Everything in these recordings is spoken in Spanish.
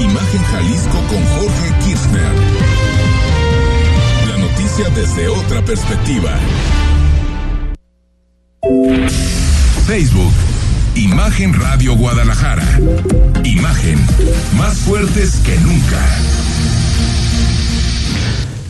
Imagen Jalisco con Jorge Kirchner. La noticia desde otra perspectiva. Facebook. Imagen Radio Guadalajara. Imagen. Más fuertes que nunca.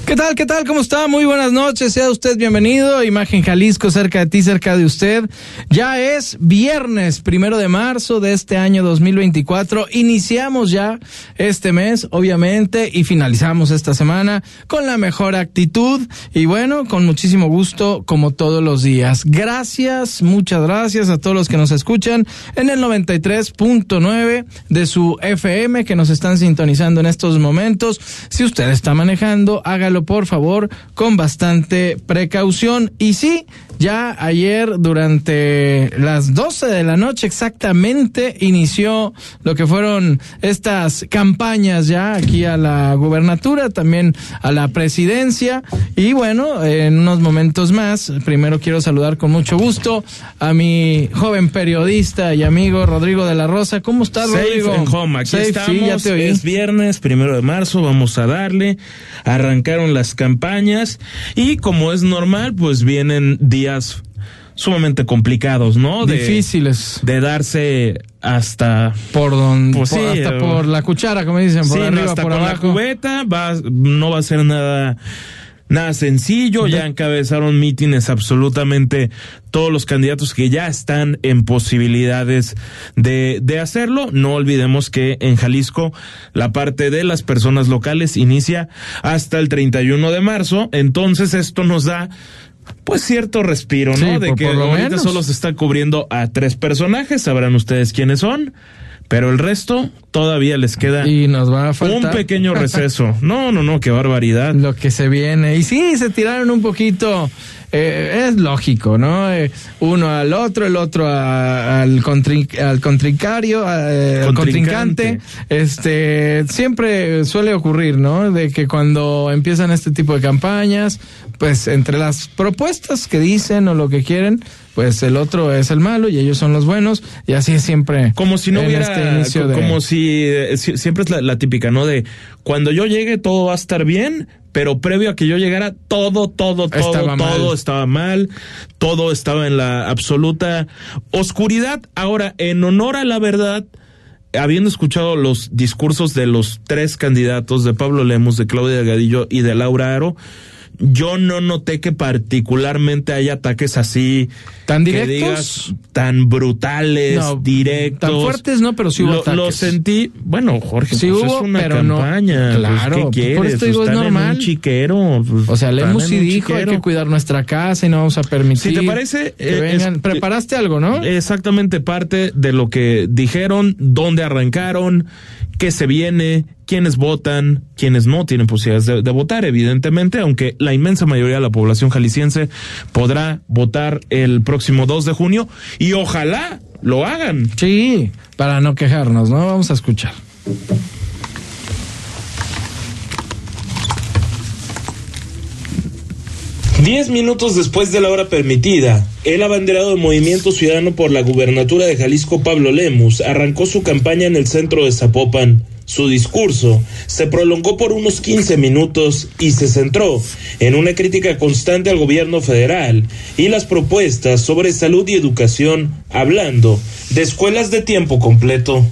¿Qué tal? ¿Qué tal? ¿Cómo está? Muy buenas noches. Sea usted bienvenido. Imagen Jalisco, cerca de ti, cerca de usted. Ya es viernes, primero de marzo de este año 2024. Iniciamos ya este mes, obviamente, y finalizamos esta semana con la mejor actitud y bueno, con muchísimo gusto, como todos los días. Gracias, muchas gracias a todos los que nos escuchan en el 93.9 de su FM que nos están sintonizando en estos momentos. Si usted está manejando, hágalo por favor con bastante precaución. Y sí, ya ayer durante las 12 de la noche exactamente inició lo que fueron estas campañas ya aquí a la gubernatura, también a la presidencia. Y bueno, en unos momentos más, primero quiero saludar con mucho gusto a mi joven periodista y amigo Rodrigo de la Rosa. ¿Cómo estás, Rodrigo? And home. Aquí estamos. Es viernes, primero de marzo, vamos a darle. Arrancaron las campañas y como es normal, pues vienen días sumamente complicados, ¿no? Difíciles. De darse hasta por donde pues hasta por la cuchara, como dicen, por arriba, hasta por con abajo. la cubeta, va, no va a ser nada nada sencillo, ya encabezaron mítines absolutamente todos los candidatos que ya están en posibilidades de, de hacerlo. No olvidemos que en Jalisco la parte de las personas locales inicia hasta el 31 de marzo, entonces esto nos da pues cierto respiro, ¿no? Sí, de por- que por lo ahorita menos. solo se está cubriendo a tres personajes, sabrán ustedes quiénes son, pero el resto todavía les queda Y nos va a un faltar pequeño receso. No, no, no, qué barbaridad. lo que se viene. Y sí, se tiraron un poquito. Eh, es lógico, ¿no? Eh, uno al otro, el otro a- al, contrin- al contrincario, a- eh, al Contrincante. contrincante. Este, siempre suele ocurrir, ¿no? De que cuando empiezan este tipo de campañas, pues entre las propuestas que dicen o lo que quieren, pues el otro es el malo y ellos son los buenos y así es siempre. Como si no hubiera, este inicio co- de- como si, eh, si- siempre es la, la típica, ¿no? De cuando yo llegue todo va a estar bien, pero previo a que yo llegara todo, todo, todo, Estaba mal. todo estaba mal, todo estaba en la absoluta oscuridad. Ahora, en honor a la verdad, habiendo escuchado los discursos de los tres candidatos, de Pablo Lemos, de Claudia Delgadillo y de Laura Aro, yo no noté que particularmente hay ataques así ¿Tan que directos? digas, tan brutales, No, directos. tan fuertes no, pero sí hubo lo, ataques. lo sentí, bueno, Jorge, Sí pues hubo, es una pero no. campaña. pues, Claro, ¿qué por quieres? esto digo, es normal. un chiquero. pues, O sea, Lemus sí dijo, hay que cuidar nuestra casa y no vamos a permitir. Si te parece, que eh, vengan. es- Preparaste algo, ¿no? Exactamente parte de lo que dijeron, dónde arrancaron, qué se viene, quiénes votan, quiénes no tienen posibilidades de, votar, evidentemente, aunque la inmensa mayoría de la población jalisciense podrá votar el próximo 2 de junio y ojalá lo hagan. Sí, para no quejarnos, ¿no? Vamos a escuchar. Diez minutos después de la hora permitida, el abanderado del Movimiento Ciudadano por la Gubernatura de Jalisco, Pablo Lemus, arrancó su campaña en el centro de Zapopan. Su discurso se prolongó por unos 15 minutos y se centró en una crítica constante al gobierno federal y las propuestas sobre salud y educación, hablando de escuelas de tiempo completo.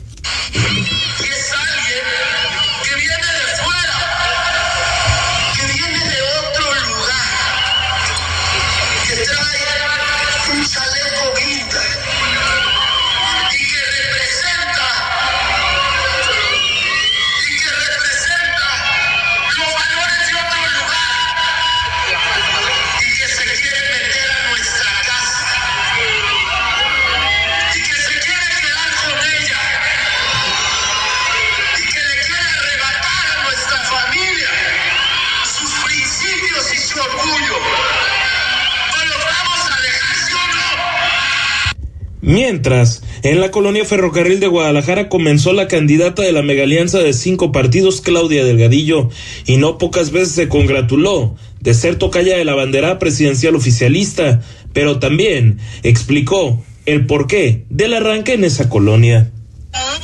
Mientras, en la colonia Ferrocarril de Guadalajara comenzó la candidata de la megalianza de cinco partidos, Claudia Delgadillo, y no pocas veces se congratuló de ser tocaya de la bandera presidencial oficialista, pero también explicó el porqué del arranque en esa colonia.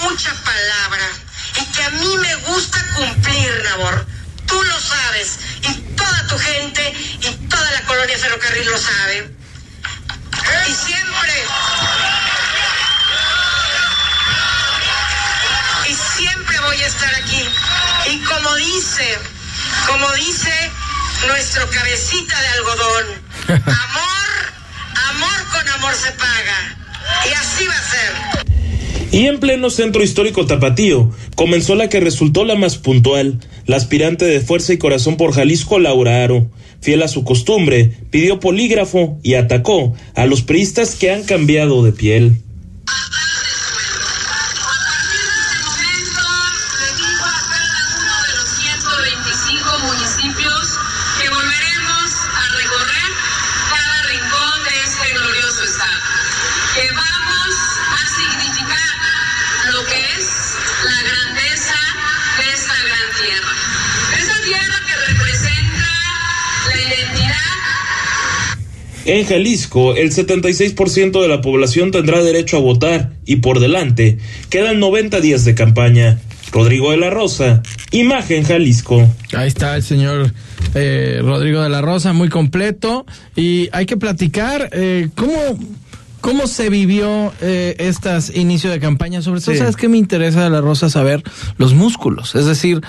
mucha palabra y que a mí me gusta cumplir, Nabor. Tú lo sabes y toda tu gente y toda la colonia ferrocarril lo sabe. Dice, como dice nuestro cabecita de algodón, amor, amor con amor se paga. Y así va a ser. Y en pleno centro histórico tapatío comenzó la que resultó la más puntual, la aspirante de fuerza y corazón por Jalisco, Laura Aro. Fiel a su costumbre, pidió polígrafo y atacó a los priistas que han cambiado de piel. En Jalisco, el 76% de la población tendrá derecho a votar y por delante quedan 90 días de campaña. Rodrigo de la Rosa, Imagen Jalisco. Ahí está el señor eh, Rodrigo de la Rosa, muy completo. Y hay que platicar eh, cómo, cómo se vivió eh, estas inicios de campaña. Sobre todo, Sí. ¿sabes qué me interesa de la Rosa? Saber los músculos. Es decir,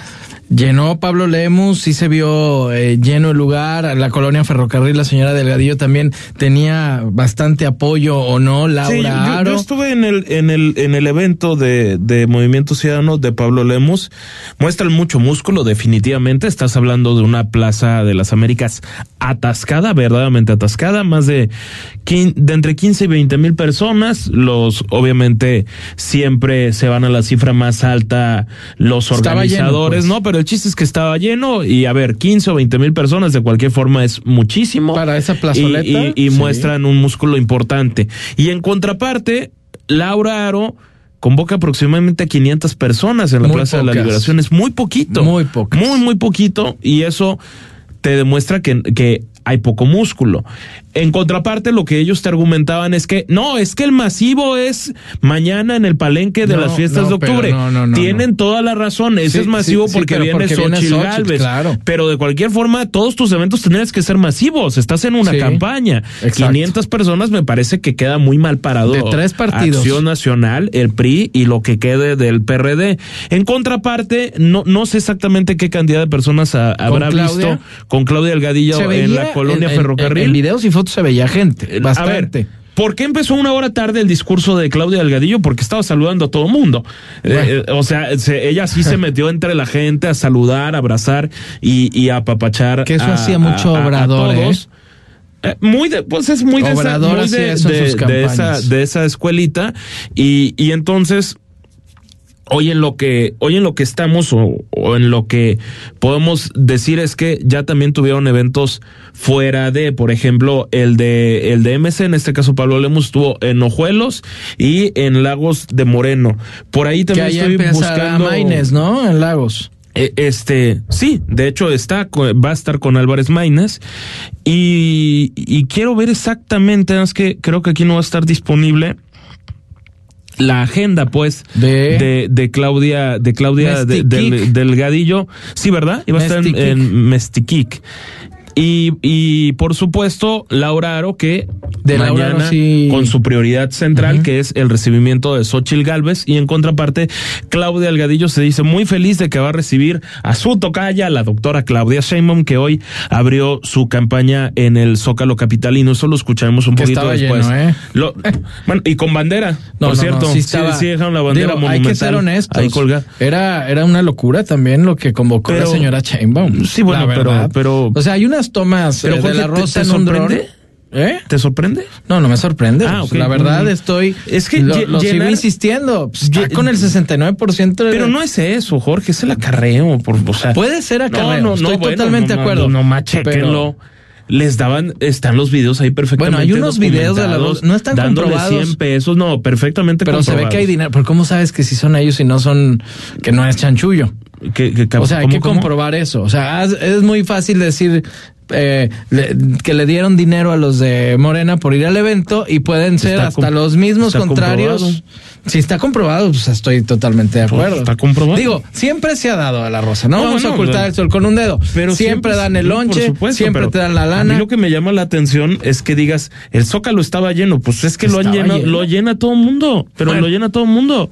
llenó Pablo Lemus, sí se vio eh, lleno el lugar. La colonia Ferrocarril, la señora Delgadillo también tenía bastante apoyo o no. Laura Sí, yo, Aro. yo estuve en el, en el, en el evento de, de Movimiento Ciudadano de Pablo Lemus. Muestran mucho músculo, definitivamente. Estás hablando de una plaza de las Américas atascada, verdaderamente atascada. Más de, quin- de entre 15 y 20 mil personas. Los, obviamente, siempre se van a la cifra más alta los Estaba lleno, organizadores, pues. ¿no? Pero el chiste es que estaba lleno y a ver, 15 o 20 mil personas de cualquier forma es muchísimo. Para esa plazoleta, Y, y- y sí. muestran un músculo importante. Y en contraparte, Laura Aro convoca aproximadamente a 500 personas en la Muy Plaza de la. Liberación. Es muy poquito. Muy pocas. Muy, muy poquito. Y eso te demuestra que, que hay poco músculo. En contraparte, lo que ellos te argumentaban es que no, es que el masivo es mañana en el palenque de No, las fiestas no, de octubre. no, no, no, Tienen toda la razón. Ese Sí, es masivo sí, sí, porque pero viene porque Xochitl Xochitl, claro. Pero de cualquier forma, todos tus eventos tendrían que ser masivos. Estás en una Sí, campaña. exacto. 500 personas me parece que queda muy mal parado. De tres partidos. Acción Nacional, el PRI y lo que quede del PRD. En contraparte, no, no sé exactamente qué cantidad de personas ha- habrá Claudia? visto con Claudia Delgadillo en la colonia en- en- Ferrocarril. En, videos y fotos se veía gente, bastante. A ver, ¿por qué empezó una hora tarde el discurso de Claudia Delgadillo? Porque estaba saludando a todo el mundo. Eh, eh, o sea, se- ella sí se metió entre la gente a saludar, abrazar y, y a apapachar. Que eso a- hacía mucho a- a- a Obrador, todos. Eh, muy de, pues es muy de esa, Obrador muy de, esa, de esa escuelita. Y, y entonces, hoy en lo que hoy en lo que estamos o, o en lo que podemos decir es que ya también tuvieron eventos fuera de por ejemplo el de el de MC en este caso Pablo Lemus estuvo en Ojuelos y en Lagos de Moreno por ahí que también allá estoy buscando Maines, ¿no? En Lagos. eh, Este, sí, de hecho está, va a estar con Álvarez Maínez y, y quiero ver exactamente, es que creo que aquí no va a estar disponible la agenda, pues, De- de, de Claudia, de Claudia de- del, Delgadillo. Sí, ¿verdad? Iba a estar en, en Mestiquic. Y, y por supuesto, Laura Aro, que De mañana sí. con su prioridad central, que es el recibimiento de Xochil Gálvez, y en contraparte, Claudia Delgadillo se dice muy feliz de que va a recibir a su tocaya, la doctora Claudia Sheinbaum, que hoy abrió su campaña en el Zócalo Capitalino. Eso lo escucharemos un Que poquito estaba después. lleno, ¿eh? Lo- bueno, y con bandera, No, por no, cierto. no, sí, estaba- sí dejaron la bandera Digo, monumental. Hay que ser honestos. Ahí colgada. Era, era una locura también lo que convocó Pero- la señora Chainbaum. Sí, bueno, pero- pero- O sea, hay unas tomas Pero, eh, Jorge, de la ¿te- rosa te en un dron. sorprende? ¿Eh? ¿Te sorprende? No, no me sorprende. Ah, pues. La verdad Mm. estoy. Es que lo, sigo insistiendo. Pues, con el 69%. de- Pero no es eso, Jorge, es el acarreo. Por, o sea, Puede ser acarreo. No, no, Estoy no, totalmente de acuerdo. No, no, machéquenlo. Les daban, están los videos ahí perfectamente. Bueno, hay unos videos de la Rosa, no están dándole comprobados. 100 pesos, no, perfectamente Pero se ve que hay dinero. Pero ¿cómo sabes que si son ellos y no son. que no es chanchullo? Que, que- O sea, hay ¿cómo, que cómo? comprobar eso. O sea, es muy fácil decir, eh, le- que le dieron dinero a los de Morena por ir al evento y pueden ser Está hasta los mismos contrarios. comprobado. Si está comprobado, pues estoy totalmente de Pues, acuerdo. está comprobado. Digo, siempre se ha dado a la rosa, no, No, vamos a ocultar no. el sol con un dedo. Pero siempre, dan el lonche, supuesto, siempre te dan la A lana. mí lo que me llama la atención es que digas, el Zócalo estaba lleno, pues es que lo han llenado, lleno. lo llena todo el mundo, pero Bueno. lo llena todo el mundo.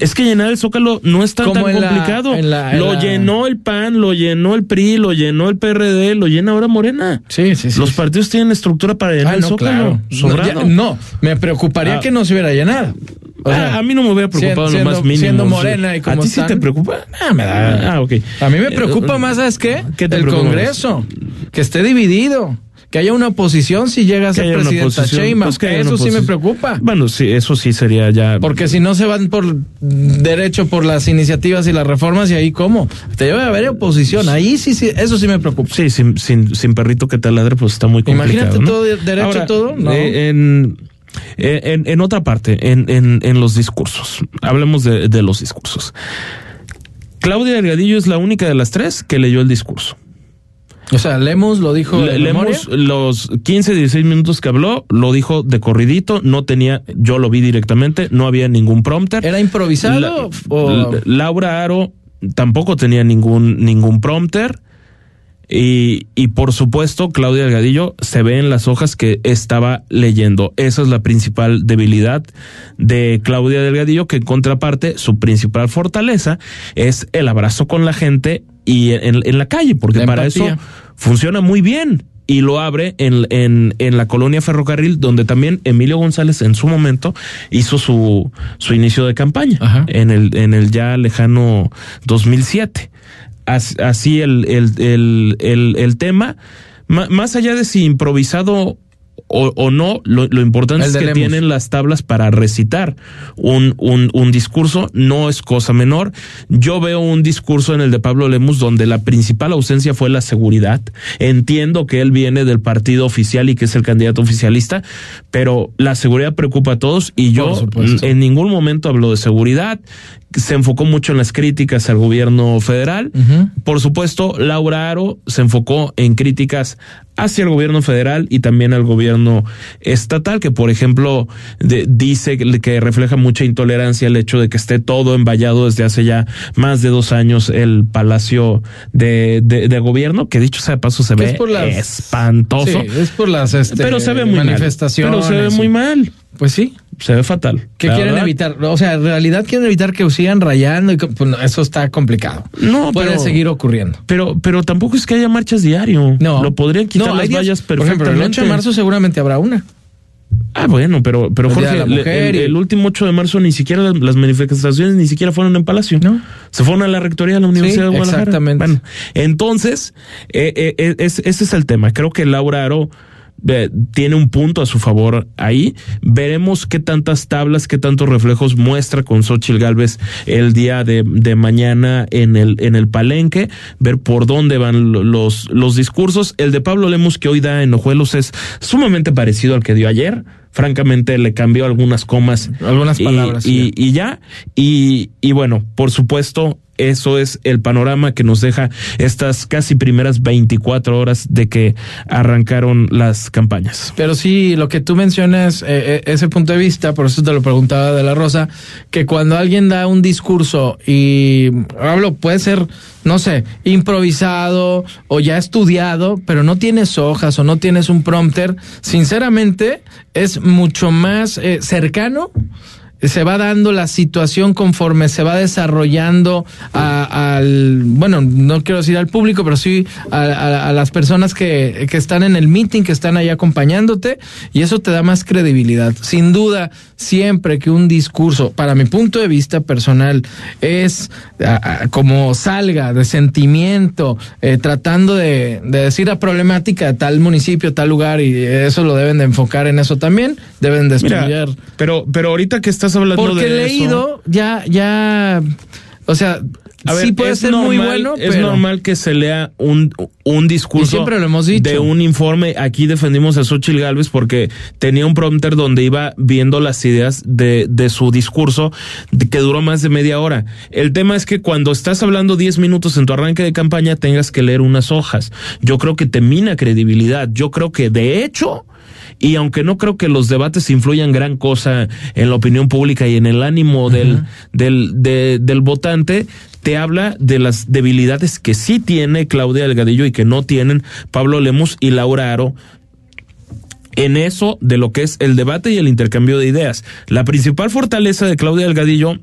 Es que llenar el Zócalo no es tan, Como tan en la- complicado. en la- en lo la- llenó el PAN, lo llenó el PRI, lo llenó el PRD, lo llena ahora Morena. Sí, sí, sí. Los partidos tienen estructura para llenar Ah, el no, Zócalo. claro. No, ya- no, me preocuparía Ah. que no se hubiera llenado. O sea, Ah, a mí no me hubiera preocupado siendo- lo más mínimo. siendo morena y ¿A como ti sí te preocupa? Ah, me da. Ah, ok. A mí me Eh, preocupa más, ¿sabes qué? ¿Qué te el más? Congreso. Que esté dividido. Que haya una oposición si llega a Que ser presidenta oposición, Sheinbaum. pues que Eso sí me preocupa. Bueno, sí, eso sí sería ya. Porque si no se van por derecho por las iniciativas y las reformas, y ahí cómo. Te debe haber oposición. Ahí sí, sí, eso sí me preocupa. Sí, sin, sin, sin perrito que te ladre, pues está muy complicado. Imagínate ¿no? todo de- derecho, todo, no. eh, en, eh, en, en otra parte, en, en, en los discursos. Hablemos de, de los discursos. Claudia Delgadillo es la única de las tres que leyó el discurso. O sea, Lemus lo dijo. Le- de memoria. leemos los 15, 16 minutos que habló, lo dijo de corridito, no tenía, yo lo vi directamente, no había ningún prompter. ¿Era improvisado? La- o... La- Laura Aro tampoco tenía ningún, ningún prompter. Y, y por supuesto, Claudia Delgadillo se ve en las hojas que estaba leyendo. Esa es la principal debilidad de Claudia Delgadillo, que en contraparte, su principal fortaleza es el abrazo con la gente y en, en la calle, porque La para empatía. eso funciona muy bien. Y lo abre en, en, en la colonia Ferrocarril, donde también Emilio González en su momento hizo su, su inicio de campaña, Ajá. en el, en el ya lejano 2007. As- Así el, el, el, el, el tema, Ma- más allá de si improvisado o, o no, lo, lo importante El es que Lemus. tienen las tablas para recitar un, un, un discurso, no es cosa menor. Yo veo un discurso en el de Pablo Lemus donde la principal ausencia fue la seguridad. Entiendo que él viene del partido oficial y que es el candidato oficialista, pero la seguridad preocupa a todos y yo en ningún momento habló de seguridad. Se enfocó mucho en las críticas al gobierno federal. Por supuesto, Laura Aro se enfocó en críticas hacia el gobierno federal y también al gobierno estatal, que por ejemplo de- dice que, que refleja mucha intolerancia el hecho de que esté todo envallado desde hace ya más de dos años el palacio de, de, de gobierno, que dicho sea de paso se Que ve es por las- espantoso. Sí, es por las este, pero se ve muy manifestaciones. mal. Pero se ve muy mal. Pues sí. Se ve fatal. Que La quieren verdad. evitar, o sea, en realidad quieren evitar que sigan rayando y co- pues, eso está complicado. No, puede pero- seguir ocurriendo. Pero, pero tampoco es que haya marchas diario. No. Lo podrían quitar No, las días- vallas Por ejemplo, perfectamente. el 8 de marzo seguramente habrá una. Ah, bueno, pero, pero El Jorge, le- el, y- el último 8 de marzo ni siquiera las, las manifestaciones ni siquiera fueron en Palacio. No. Se fueron a la rectoría de la Universidad Sí, de Guadalajara. exactamente. Bueno, entonces, eh, eh, eh, es- ese es el tema. Creo que Laura Aro eh, tiene un punto a su favor ahí. Veremos qué tantas tablas, qué tantos reflejos muestra con Xochitl Galvez el día de, de mañana en el, en el palenque, ver por dónde van lo- los, los discursos. El de Pablo Lemus que hoy da en Ojuelos es sumamente parecido al que dio ayer. Francamente, le cambió algunas comas. Algunas y- palabras, y ya. Y, y bueno, por supuesto, eso es el panorama que nos deja estas casi primeras 24 horas de que arrancaron las campañas. Pero sí, lo que tú mencionas, eh, eh, ese punto de vista, por eso te lo preguntaba de la Rosa, que cuando alguien da un discurso y hablo, puede ser, no sé, improvisado o ya estudiado, pero no tienes hojas o no tienes un prompter, sinceramente es mucho más eh, cercano se va dando la situación conforme se va desarrollando a- al, bueno, no quiero decir al público, pero sí a, a- a las personas que, que están en el meeting, que están ahí acompañándote, y eso te da más credibilidad. Sin duda, siempre que un discurso, para mi punto de vista personal, es como salga de sentimiento, eh, tratando de, de decir la problemática de tal municipio, tal lugar, y eso lo deben de enfocar en eso también, deben de Mira, estudiar. pero, pero ahorita que estás hablando Porque de eso- leído, ya, ya, o sea, A ver, sí puede ser muy bueno, Es pero- normal que se lea un, un discurso siempre lo hemos dicho. de un informe. Aquí defendimos a Xochitl Galvez porque tenía un prompter donde iba viendo las ideas de, de su discurso de- que duró más de media hora. El tema es que cuando estás hablando 10 minutos en tu arranque de campaña tengas que leer unas hojas. Yo creo que te mina credibilidad. Yo creo que de hecho... Y aunque no creo que los debates influyan gran cosa en la opinión pública y en el ánimo del, del, de- del votante, te habla de las debilidades que sí tiene Claudia Delgadillo y que no tienen Pablo Lemus y Laura Aro en eso de lo que es el debate y el intercambio de ideas. La principal fortaleza de Claudia Delgadillo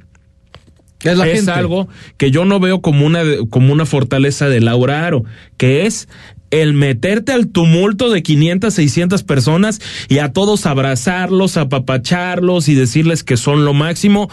Es la es gente. algo que yo no veo como una como una fortaleza de Laura Aro, que es el meterte al tumulto de 500, 600 personas y a todos abrazarlos, apapacharlos y decirles que son lo máximo,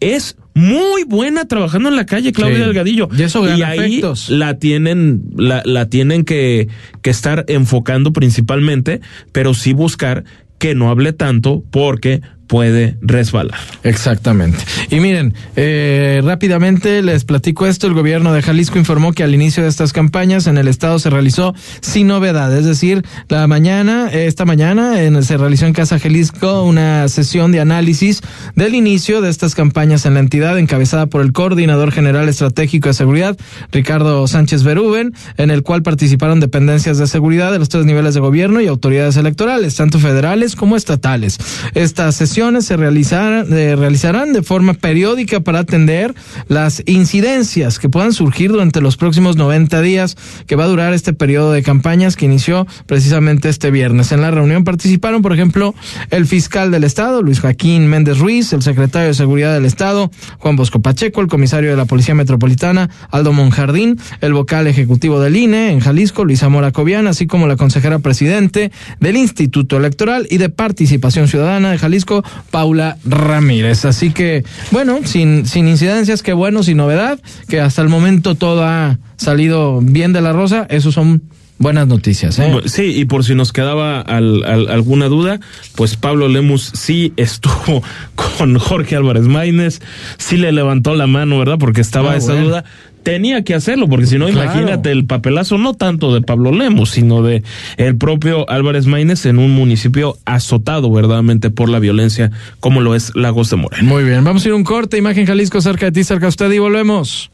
es muy buena trabajando en la calle Claudia Sí. Delgadillo. Y eso gana ahí efectos. la tienen, la, la tienen que, que estar enfocando principalmente, pero sí buscar que no hable tanto porque puede resbalar. Exactamente. Y miren, eh, rápidamente les platico esto. El gobierno de Jalisco informó que al inicio de estas campañas en el estado se realizó sin novedad. Es decir, la mañana, esta mañana, en- se realizó en Casa Jalisco una sesión de análisis del inicio de estas campañas en la entidad, encabezada por el coordinador general estratégico de seguridad, Ricardo Sánchez Berúben, en el cual participaron dependencias de seguridad de los tres niveles de gobierno y autoridades electorales, tanto federales como estatales. Estas se realizarán, eh, realizarán de forma periódica para atender las incidencias que puedan surgir durante los próximos 90 días que va a durar este periodo de campañas que inició precisamente este viernes. En la reunión participaron, por ejemplo, el fiscal del Estado, Luis Joaquín Méndez Ruiz, el secretario de Seguridad del Estado, Juan Bosco Pacheco, el comisario de la Policía Metropolitana, Aldo Monjardín, el vocal ejecutivo del INE en Jalisco, Luisa Mora Cobian, así como la consejera presidente del Instituto Electoral y de Participación Ciudadana de Jalisco, Paula Ramírez. Así que, bueno, sin, sin incidencias, qué bueno, sin novedad, que hasta el momento todo ha salido bien de la rosa, esos son buenas noticias, ¿eh? Sí, y por si nos quedaba al- al- alguna duda, pues Pablo Lemus sí estuvo con Jorge Álvarez Maínez, sí le levantó la mano, ¿verdad? Porque estaba Ah, esa bueno. duda. Tenía que hacerlo, porque si no, Claro. imagínate el papelazo, no tanto de Pablo Lemus, sino de el propio Álvarez Maínez en un municipio azotado verdaderamente por la violencia, como lo es Lagos de Moreno. Muy bien, vamos a ir a un corte, imagen Jalisco cerca de ti, cerca de usted y volvemos.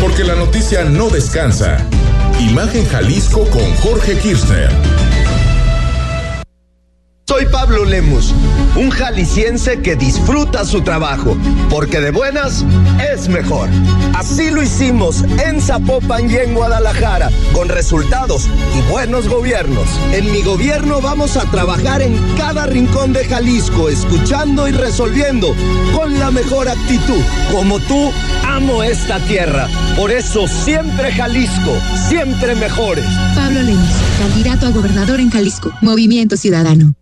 Porque la noticia no descansa. Imagen Jalisco con Jorge Kirchner. Soy Pablo Lemus, un jalisciense que disfruta su trabajo, porque de buenas es mejor. Así lo hicimos en Zapopan y en Guadalajara, con resultados y buenos gobiernos. En mi gobierno vamos a trabajar en cada rincón de Jalisco, escuchando y resolviendo con la mejor actitud. Como tú, amo esta tierra. Por eso siempre Jalisco, siempre mejores. Pablo Lemus, candidato a gobernador en Jalisco. Movimiento Ciudadano.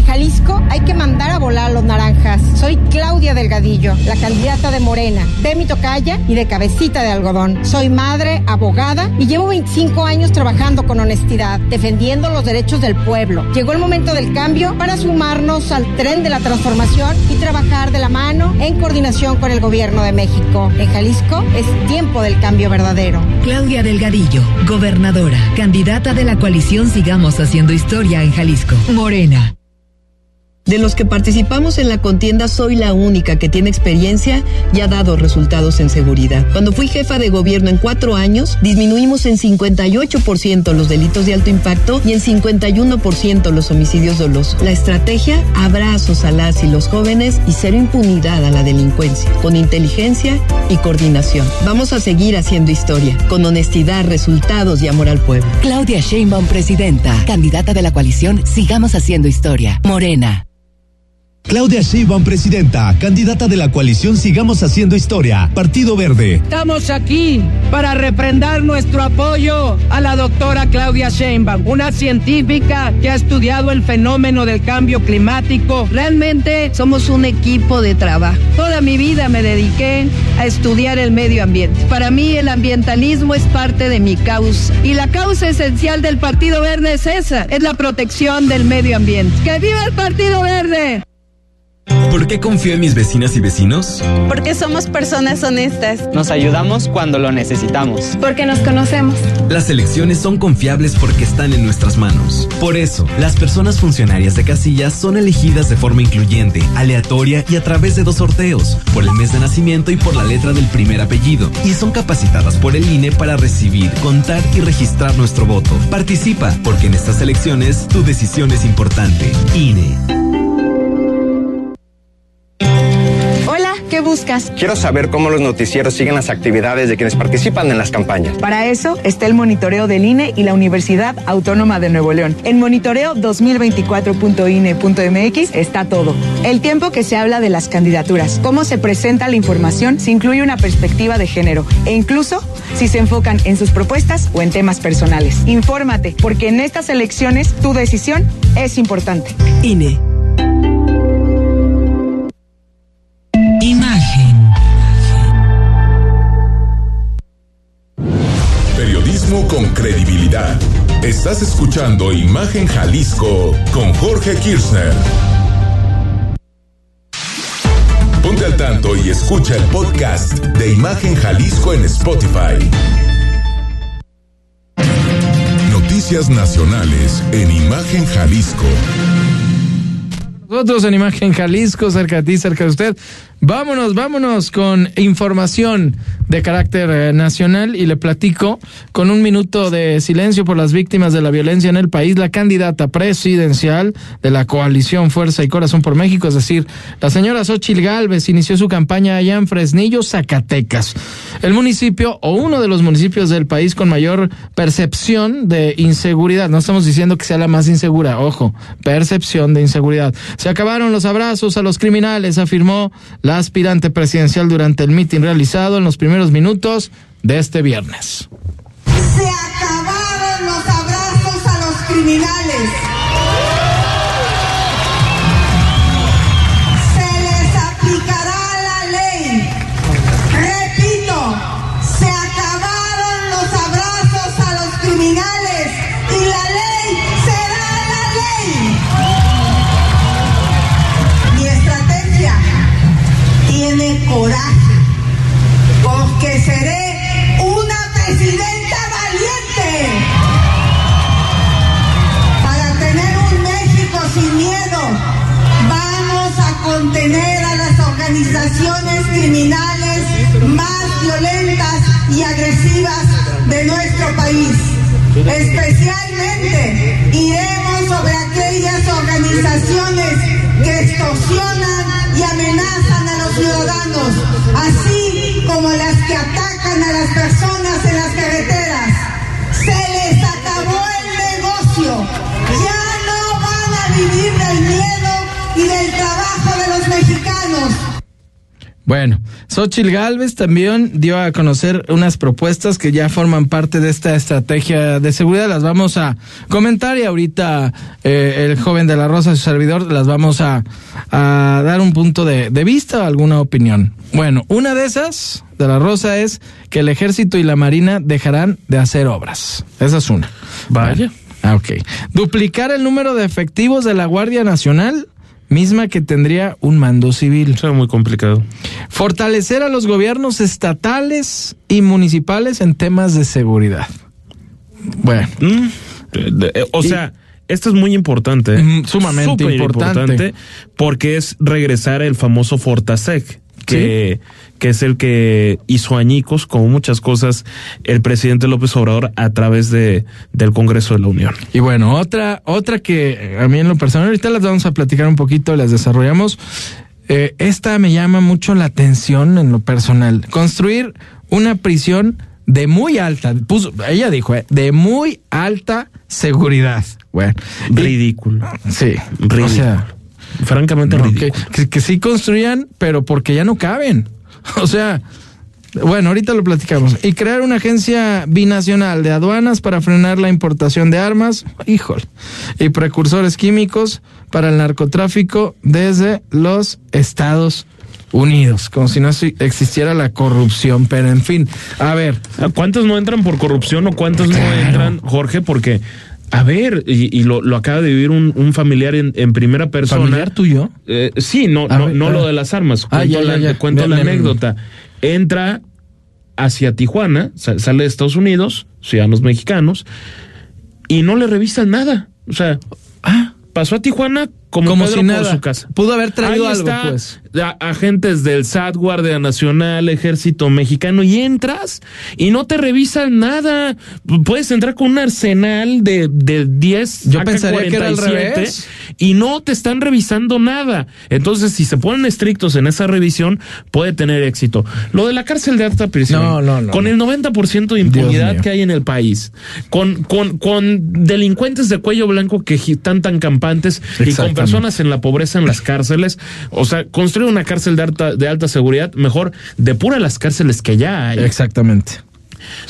En Jalisco hay que mandar a volar los naranjas. Soy Claudia Delgadillo, la candidata de Morena, de mi tocaya y de cabecita de algodón. Soy madre, abogada y llevo 25 años trabajando con honestidad, defendiendo los derechos del pueblo. Llegó el momento del cambio para sumarnos al tren de la transformación y trabajar de la mano en coordinación con el gobierno de México. En Jalisco es tiempo del cambio verdadero. Claudia Delgadillo, gobernadora, candidata de la coalición Sigamos Haciendo Historia en Jalisco. Morena. De los que participamos en la contienda, soy la única que tiene experiencia y ha dado resultados en seguridad. Cuando fui jefa de gobierno en cuatro años, disminuimos en 58% los delitos de alto impacto y en 51% los homicidios dolosos. La estrategia, abrazos a las y los jóvenes y cero impunidad a la delincuencia, con inteligencia y coordinación. Vamos a seguir haciendo historia, con honestidad, resultados y amor al pueblo. Claudia Sheinbaum, presidenta, candidata de la coalición Sigamos Haciendo Historia. Morena. Claudia Sheinbaum, presidenta, candidata de la coalición Sigamos Haciendo Historia, Partido Verde. Estamos aquí para reprendar nuestro apoyo a la doctora Claudia Sheinbaum, una científica que ha estudiado el fenómeno del cambio climático. Realmente somos un equipo de trabajo. Toda mi vida me dediqué a estudiar el medio ambiente. Para mí el ambientalismo es parte de mi causa y la causa esencial del Partido Verde es esa, es la protección del medio ambiente. ¡Que viva el Partido Verde! ¿Por qué confío en mis vecinas y vecinos? Porque somos personas honestas. Nos ayudamos cuando lo necesitamos. Porque nos conocemos. Las elecciones son confiables porque están en nuestras manos. Por eso, las personas funcionarias de casillas son elegidas de forma incluyente, aleatoria y a través de dos sorteos, por el mes de nacimiento y por la letra del primer apellido. Y son capacitadas por el INE para recibir, contar y registrar nuestro voto. Participa, porque en estas elecciones tu decisión es importante. INE. Quiero saber cómo los noticieros siguen las actividades de quienes participan en las campañas. Para eso está el monitoreo del INE y la Universidad Autónoma de Nuevo León. En monitoreo 2024.ine.mx está todo. El tiempo que se habla de las candidaturas, cómo se presenta la información, si incluye una perspectiva de género e incluso si se enfocan en sus propuestas o en temas personales. Infórmate, porque en estas elecciones tu decisión es importante. INE. Con credibilidad. Estás escuchando Imagen Jalisco con Jorge Kirchner. Ponte al tanto y escucha el podcast de Imagen Jalisco en Spotify. Noticias nacionales en Imagen Jalisco. Nosotros en Imagen Jalisco, cerca de ti, cerca de usted. Vámonos, vámonos con información de carácter eh, nacional y le platico con un minuto de silencio por las víctimas de la violencia en el país, la candidata presidencial de la coalición Fuerza y Corazón por México, es decir, la señora Xochil Gálvez inició su campaña allá en Fresnillo, Zacatecas, el municipio o uno de los municipios del país con mayor percepción de inseguridad. No estamos diciendo que sea la más insegura, ojo, percepción de inseguridad. Se acabaron los abrazos a los criminales, afirmó la aspirante presidencial durante el mitin realizado en los primeros minutos de este viernes. Se acabaron los abrazos a los criminales. Bueno, Xochil Gálvez también dio a conocer unas propuestas que ya forman parte de esta estrategia de seguridad. Las vamos a comentar y ahorita eh, el joven de la Rosa, su servidor, las vamos a, a dar un punto de, de vista o alguna opinión. Bueno, una de esas de la Rosa es que el ejército y la marina dejarán de hacer obras. Esa es una. Vaya. Ah, ok. Duplicar el número de efectivos de la Guardia Nacional misma que tendría un mando civil. Eso es muy complicado. Fortalecer a los gobiernos estatales y municipales en temas de seguridad. Bueno. Mm, eh, o sea, esto es muy importante. Mm, sumamente importante. Porque es regresar el famoso Fortasec. Que, que es el que hizo añicos, como muchas cosas, el presidente López Obrador a través de, del Congreso de la Unión. Y bueno, otra, otra que a mí en lo personal, ahorita las vamos a platicar un poquito, las desarrollamos. Eh, esta me llama mucho la atención en lo personal. Construir una prisión de muy alta, puso, ella dijo, eh, de muy alta seguridad. Bueno, ridículo. Y, sí, ridículo. o sea, francamente no, ridículo. Que, sí construyan, pero porque ya no caben. O sea, bueno, ahorita lo platicamos. Y crear una agencia binacional de aduanas para frenar la importación de armas, híjole, y precursores químicos para el narcotráfico desde los Estados Unidos, como si no existiera la corrupción, pero en fin, a ver. ¿Cuántos no entran por corrupción o cuántos claro. no entran, Jorge? Porque A ver, y, y lo, lo acaba de vivir un, un familiar en, en primera persona. ¿Familiar tuyo? Eh, sí, no, no, ver, no ah. lo de las armas. Ah, Cuento ya, la, ya, ya. cuento la anécdota. Entra hacia Tijuana, sa- sale de Estados Unidos, ciudadanos mexicanos, y no le revisan nada. O sea, pasó a Tijuana como, Como Pedro si por nada. su casa. Pudo haber traído Ahí algo, está, pues. agentes del SAT, Guardia Nacional, Ejército Mexicano, y entras y no te revisan nada. Puedes entrar con un arsenal de, de 10 Yo pensaría que era al AK-47 revés. y no te están revisando nada. Entonces, si se ponen estrictos en esa revisión, puede tener éxito. Lo de la cárcel de alta prisión, No, no, no, con el 90% de impunidad que hay en el país, con, con, con delincuentes de cuello blanco que están tan campantes y con. Personas en la pobreza en las cárceles, o sea, construir una cárcel de alta, de alta seguridad, mejor depura las cárceles que ya hay. Exactamente.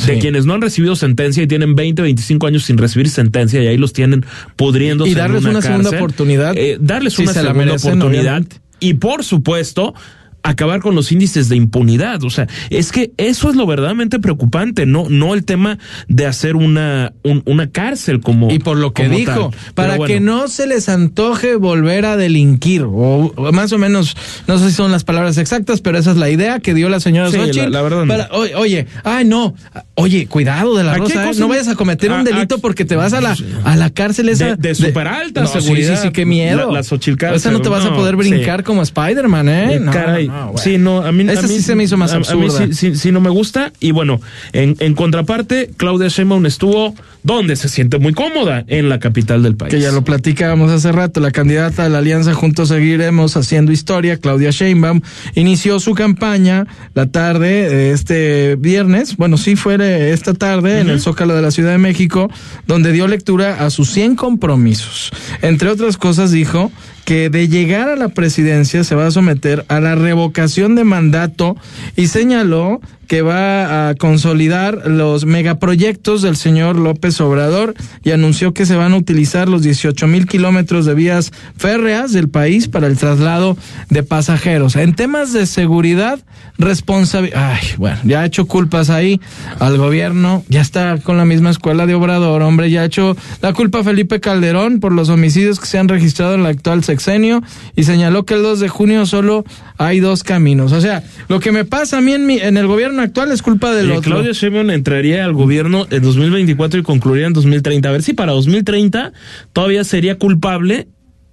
De Sí. quienes no han recibido sentencia y tienen 20, 25 años sin recibir sentencia y ahí los tienen pudriéndose Y darles en una, una segunda oportunidad. Eh, darles Si una se la segunda merecen, oportunidad. obviamente. Y por supuesto, acabar con los índices de impunidad. O sea, es que eso es lo verdaderamente preocupante, no, no el tema de hacer una, un- una cárcel como. Y por lo que dijo, tal. para bueno, que no se les antoje volver a delinquir, o, o más o menos, no sé si son las palabras exactas, pero esa es la idea que dio la señora Sí, Xochitl. la- la verdad no. Para- oye, oye, ay no, oye, cuidado de la rosa, ¿eh? no vayas a cometer un delito porque te vas a la, a la cárcel esa. De- de super alta No, sí, seguridad. Sí, sí, qué miedo. La- la Xochitl cárcel, Esa no te vas a poder sí. brincar como Spider-Man, ¿eh? Eh, No, caray, no, bueno. sí, no, a mí, a mí sí se me hizo más a- a mí absurda. sí, sí, sí no me gusta. Y bueno, en, en contraparte, Claudia Sheinbaum estuvo donde se siente muy cómoda, en la capital del país. Que ya lo platicábamos hace rato, la candidata de la Alianza Juntos Seguiremos Haciendo Historia, Claudia Sheinbaum, inició su campaña la tarde de este viernes, bueno, sí fue esta tarde en el Zócalo de la Ciudad de México, donde dio lectura a sus 100 compromisos. Entre otras cosas dijo que de llegar a la presidencia se va a someter a la revocación de mandato y señaló que va a consolidar los megaproyectos del señor López Obrador y anunció que se van a utilizar los 18 mil kilómetros de vías férreas del país para el traslado de pasajeros. En temas de seguridad, responsabilidad. Ay, bueno, ya ha hecho culpas ahí al gobierno, ya está con la misma escuela de Obrador, hombre, ya ha hecho la culpa a Felipe Calderón por los homicidios que se han registrado en el actual sexenio y señaló que el 2 de junio solo hay dos caminos. O sea, lo que me pasa a mí en, mi, en el gobierno actual es culpa del Oye, otro. Claudia Sheinbaum entraría al gobierno en 2024 y concluiría en 2030. A ver si para 2030 todavía sería culpable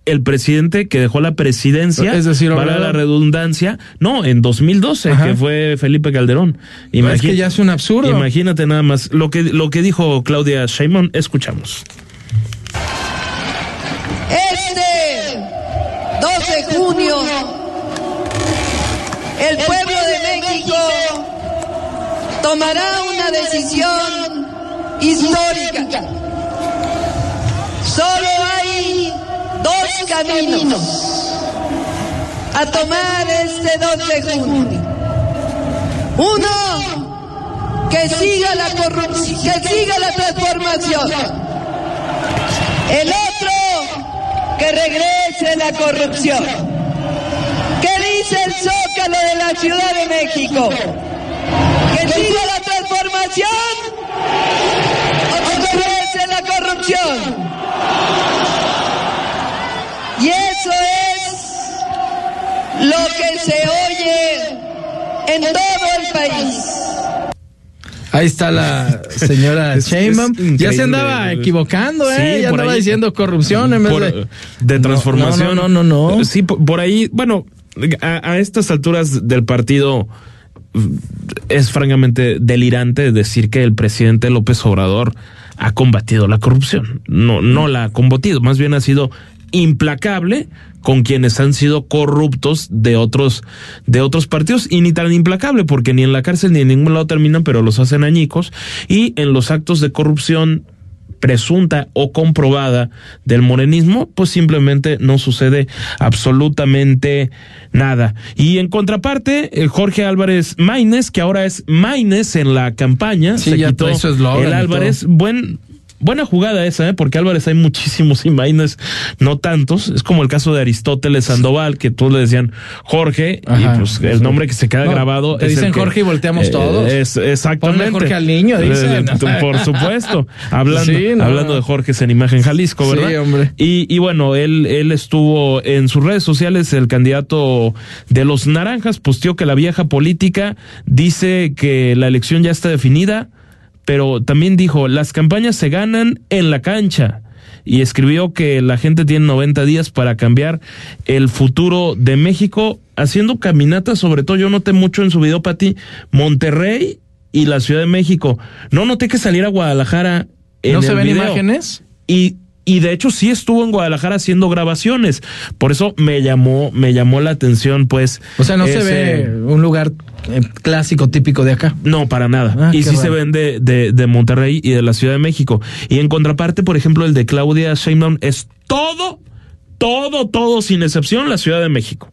el presidente que dejó la presidencia, Es decir, para la redundancia, no, en 2012, Ajá. que fue Felipe Calderón. No, es que ya es un absurdo. Imagínate nada más lo que lo que dijo Claudia Sheinbaum, escuchamos. Este 2 el pueblo de México tomará una decisión histórica. Solo hay dos caminos a tomar este 2 de junio. Uno, que siga la corrupción, que siga la transformación. El otro, que regrese la corrupción. ¿Qué dice el Zócalo de la Ciudad de México? ¿Que siga la transformación o que regrese la corrupción? Y eso es lo que se oye en todo el país. Ahí está la señora Es- Sheinbaum. es ya se andaba equivocando, ¿eh? Sí, ya andaba ahí- diciendo corrupción en vez por- de... de transformación. No, no, no, no. no. Sí, por, por ahí, bueno, a, estas alturas del partido es francamente delirante decir que el presidente López Obrador ha combatido la corrupción. No, no la ha combatido, más bien ha sido implacable con quienes han sido corruptos de otros de otros partidos y ni tan implacable porque ni en la cárcel ni en ningún lado terminan pero los hacen añicos y en los actos de corrupción presunta o comprobada del morenismo, pues simplemente no sucede absolutamente nada. Y en contraparte, el Jorge Álvarez Maínez, que ahora es Maínez en la campaña, Sí, se ya quitó el Álvarez, buen buena jugada esa, ¿eh? porque Álvarez hay muchísimos Maínez no tantos. Es como el caso de Aristóteles Sandoval, que todos le decían Jorge, Ajá. y pues el nombre que se queda No, grabado te es. el dicen que- Jorge y volteamos eh, todos. Es, exactamente. Ponle Jorge al niño, dicen. Eh, Por supuesto. Hablando, Sí, no. hablando de Jorge en Imagen Jalisco, Sí, ¿verdad? hombre. Y, y bueno, él, él estuvo en sus redes sociales, el candidato de los naranjas, posteó que la vieja política dice que la elección ya está definida, pero también dijo, las campañas se ganan en la cancha. Y escribió que la gente tiene 90 días para cambiar el futuro de México, haciendo caminatas, sobre todo yo noté mucho en su video, Pati, Monterrey y la Ciudad de México. No noté que saliera a Guadalajara. En ¿No se ven video. imágenes? Y, y de hecho sí estuvo en Guadalajara haciendo grabaciones. Por eso me llamó, me llamó la atención, pues. O sea, no se ve un lugar clásico, típico de acá. No, para nada. Ah, y sí se raro. ven de, de, de Monterrey y de la Ciudad de México. Y en contraparte, por ejemplo, el de Claudia Sheinbaum es todo, todo, todo, sin excepción, la Ciudad de México.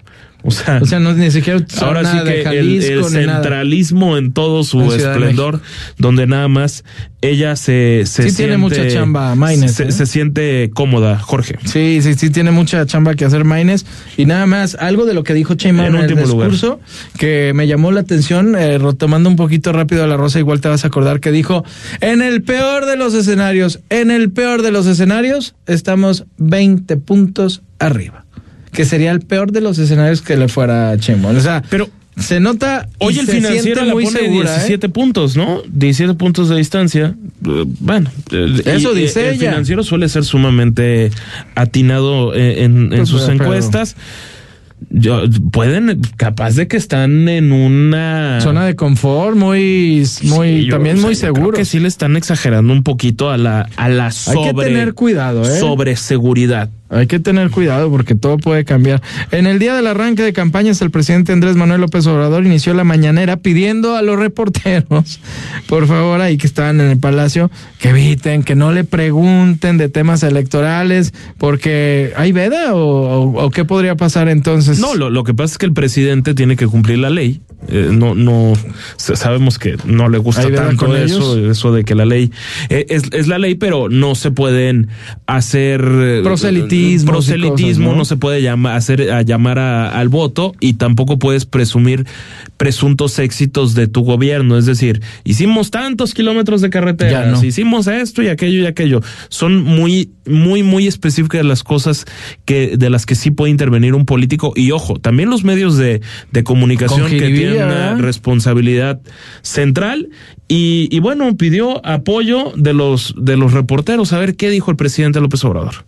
O sea, O sea, no ni siquiera ahora sí nada que el, Jalisco el ni nada. centralismo en todo su esplendor, donde nada más ella se, se Sí tiene siente- mucha chamba, Maines, se, ¿eh? se siente cómoda, Jorge. Sí, sí, sí, tiene mucha chamba que hacer Maines. Y nada más, algo de lo que dijo Sheinbaum En en, el último lugar. discurso que me llamó la atención, eh, retomando un poquito rápido a la Rosa, igual te vas a acordar que dijo, en el peor de los escenarios, en el peor de los escenarios, estamos 20 puntos arriba. Que sería el peor de los escenarios que le fuera a Sheinbaum. O sea, pero se nota Hoy el financiero la muy pone segura, ¿eh? 17 puntos, ¿no? 17 puntos de distancia. Eh, Bueno, eh, Eso y, dice eh, El ella. financiero suele ser sumamente atinado eh, en, en Pues, sus encuestas. Yo, pueden, capaz de que están en una Zona de confort, muy, muy, Sí, yo, también o sea, muy yo creo seguro. que sí le están exagerando un poquito a la, a la Hay sobre, que tener cuidado, ¿eh? sobre seguridad. Hay que tener cuidado porque todo puede cambiar. En el día del arranque de campañas, el presidente Andrés Manuel López Obrador inició la mañanera pidiendo a los reporteros, por favor, ahí que estaban en el palacio, que eviten, que no le pregunten de temas electorales, porque hay veda o, o- o qué podría pasar entonces. No, lo, lo que pasa es que el presidente tiene que cumplir la ley. Eh, no, no, sa- sabemos que no le gusta ¿Hay veda tanto eso, ellos? eso de que la ley eh, es, es la ley, pero no se pueden hacer eh, Proselitismo, cosas, ¿no? ¿no? se puede llama- hacer a llamar a- al voto y tampoco puedes presumir presuntos éxitos de tu gobierno. Es decir, hicimos tantos kilómetros de carreteras, no. hicimos esto y aquello y aquello. Son muy, muy, muy específicas las cosas que de las que sí puede intervenir un político. Y ojo, también los medios de, de comunicación que tienen una ¿verdad? responsabilidad central. Y, y bueno, pidió apoyo de los, de los reporteros. A ver qué dijo el presidente López Obrador.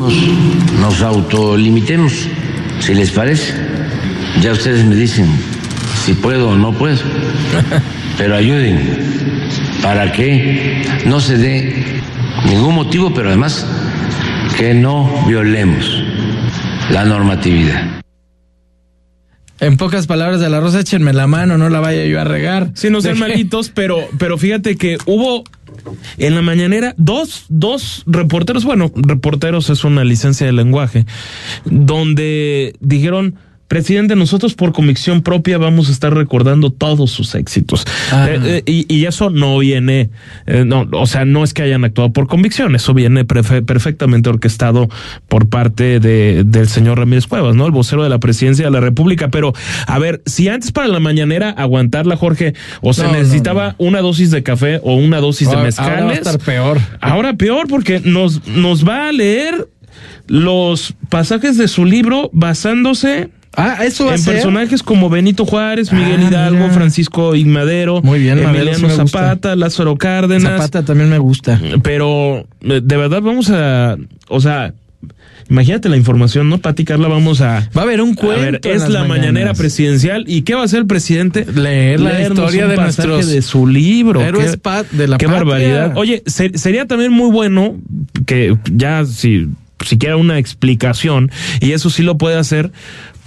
Nos, nos autolimitemos, si les parece. Ya ustedes me dicen si puedo o no puedo, pero ayuden para que no se dé ningún motivo, pero además que no violemos la normatividad. En pocas palabras de la Rosa, échenme la mano, no la vaya yo a regar. Sí, no sean malitos, pero, pero fíjate que hubo en la mañanera dos, dos reporteros, bueno, reporteros es una licencia de lenguaje, donde dijeron, presidente, nosotros por convicción propia vamos a estar recordando todos sus éxitos. Ah. Eh, eh, y, y eso no viene, eh, no, o sea, no es que hayan actuado por convicción, eso viene perfectamente orquestado por parte de, del señor Ramírez Cuevas, ¿no? El vocero de la presidencia de la República. Pero, a ver, si antes para la mañanera aguantarla, Jorge, o se No, no, necesitaba una dosis de café o una dosis de mezcales. ahora va a estar peor. Ahora peor porque nos, nos va a leer los pasajes de su libro basándose Ah, eso va a en ser. personajes como Benito Juárez, Miguel Ah, Hidalgo, mira. Francisco Igmadero, Muy bien, sí Emiliano. Zapata, Lázaro Cárdenas. Zapata también me gusta. Pero eh, de verdad vamos a, o sea, imagínate la información, ¿no? Pati Carla, vamos a... Va a haber un cuento. A ver, en es la mañanera presidencial. ¿Y qué va a hacer el presidente? Leer la historia un de nuestros de su libro. héroes Qué- de la Qué patria. barbaridad. Oye, se- sería también muy bueno que ya si siquiera una explicación, y eso sí lo puede hacer,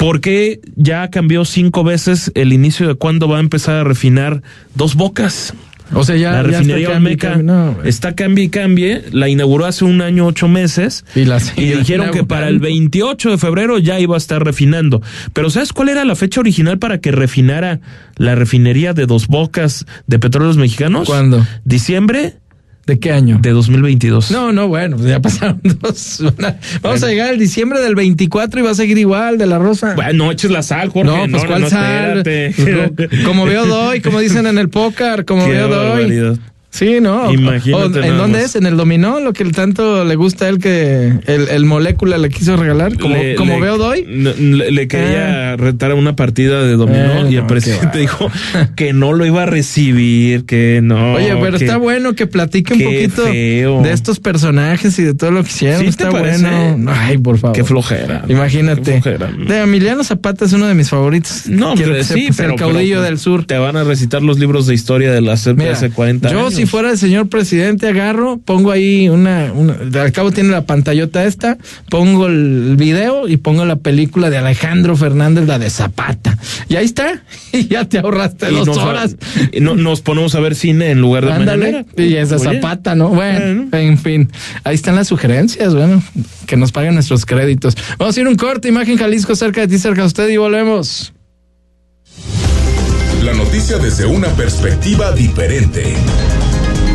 porque ya cambió cinco veces el inicio de cuándo va a empezar a refinar dos bocas. O sea, ya, la ya refinería está no, güey. está cambie y cambie. La inauguró hace un año, ocho meses. Y, la Y siguen dijeron que para el inaugurando. 28 de febrero ya iba a estar refinando. Pero ¿sabes cuál era la fecha original para que refinara la refinería de Dos Bocas de Petróleos Mexicanos? ¿Cuándo? Diciembre ¿De qué año? de 2022. No, no, bueno, pues ya pasaron dos. Una- Vamos a llegar al diciembre del 24 y va a seguir igual de la rosa. Bueno, no eches la sal, Jorge. no, pues cuál sal. espérate. Como veo doy, como dicen en el póker, como Qué veo doy. Sí, ¿no? Imagínate O- ¿En dónde más. es? ¿En el dominó? Lo que el tanto le gusta a él que el, el molécula le quiso regalar. Como, Le- como le- veo doy. no, Le, le quería retar a una partida de dominó Eh, y el no, presidente dijo que no lo iba a recibir, que no. Oye, pero que- está bueno que platique un poquito feo. de estos personajes y de todo lo que hicieron. ¿Sí está bueno. Ay, por favor. Qué flojera. Imagínate. Qué flojera. De Emiliano Zapata es uno de mis favoritos. No, Quiero pues, que sí, sepas, pero el caudillo pero, del sur. Te van a recitar los libros de historia de la CEP de Mira, hace 40 yo años. Si fuera el señor presidente agarro, pongo ahí una, una, al cabo tiene la pantallota esta, pongo el video y pongo la película de Alejandro Fernández, la de Zapata. Y ahí está, y ya te ahorraste Y dos nos, horas. y no- nos ponemos a ver cine en lugar de Ándale, mañanera. y esa Oye, Zapata, ¿no? Bueno, en fin, ahí están las sugerencias, bueno, que nos paguen nuestros créditos. Vamos a ir a un corte, imagen Jalisco cerca de ti, cerca de usted y volvemos. La noticia desde una perspectiva diferente.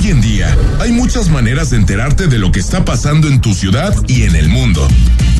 Hoy en día hay muchas maneras de enterarte de lo que está pasando en tu ciudad y en el mundo.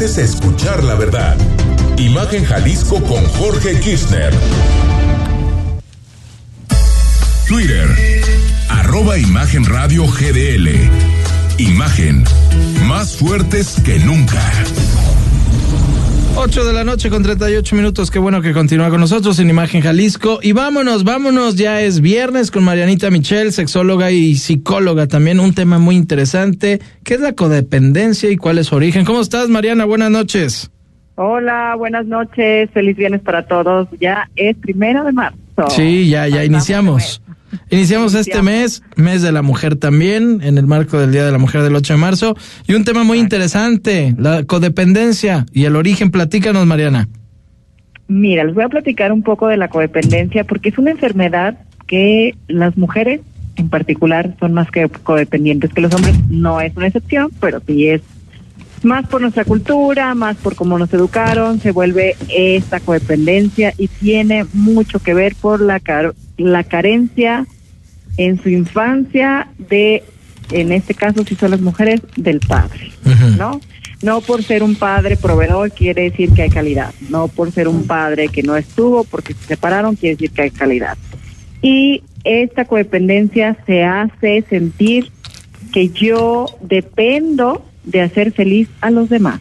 Escuchar la verdad. Imagen Jalisco con Jorge Kirchner. Twitter, arroba Imagen Radio GDL. Imagen, más fuertes que nunca. 8 de la noche con 38 minutos. Qué bueno que continúa con nosotros en Imagen Jalisco. Y vámonos, vámonos. Ya es viernes con Marianita Michel, sexóloga y psicóloga. También un tema muy interesante. ¿Qué es la codependencia y cuál es su origen? ¿Cómo estás, Mariana? Buenas noches. Hola, buenas noches, feliz viernes para todos. Ya es primero de marzo. Sí, ya, ya iniciamos. Iniciamos este mes, mes de la mujer también, en el marco del Día de la Mujer del 8 de marzo. Y un tema muy interesante, la codependencia y el origen. Platícanos, Mariana. Mira, les voy a platicar un poco de la codependencia porque es una enfermedad que las mujeres en particular son más que codependientes que los hombres. No es una excepción, pero sí es más por nuestra cultura, más por cómo nos educaron, se vuelve esta codependencia y tiene mucho que ver por la, la carencia en su infancia de, en este caso si son las mujeres, del padre, ¿no? No por ser un padre proveedor quiere decir que hay calidad, no por ser un padre que no estuvo porque se separaron quiere decir que hay calidad. Y esta codependencia se hace sentir que yo dependo de hacer feliz a los demás.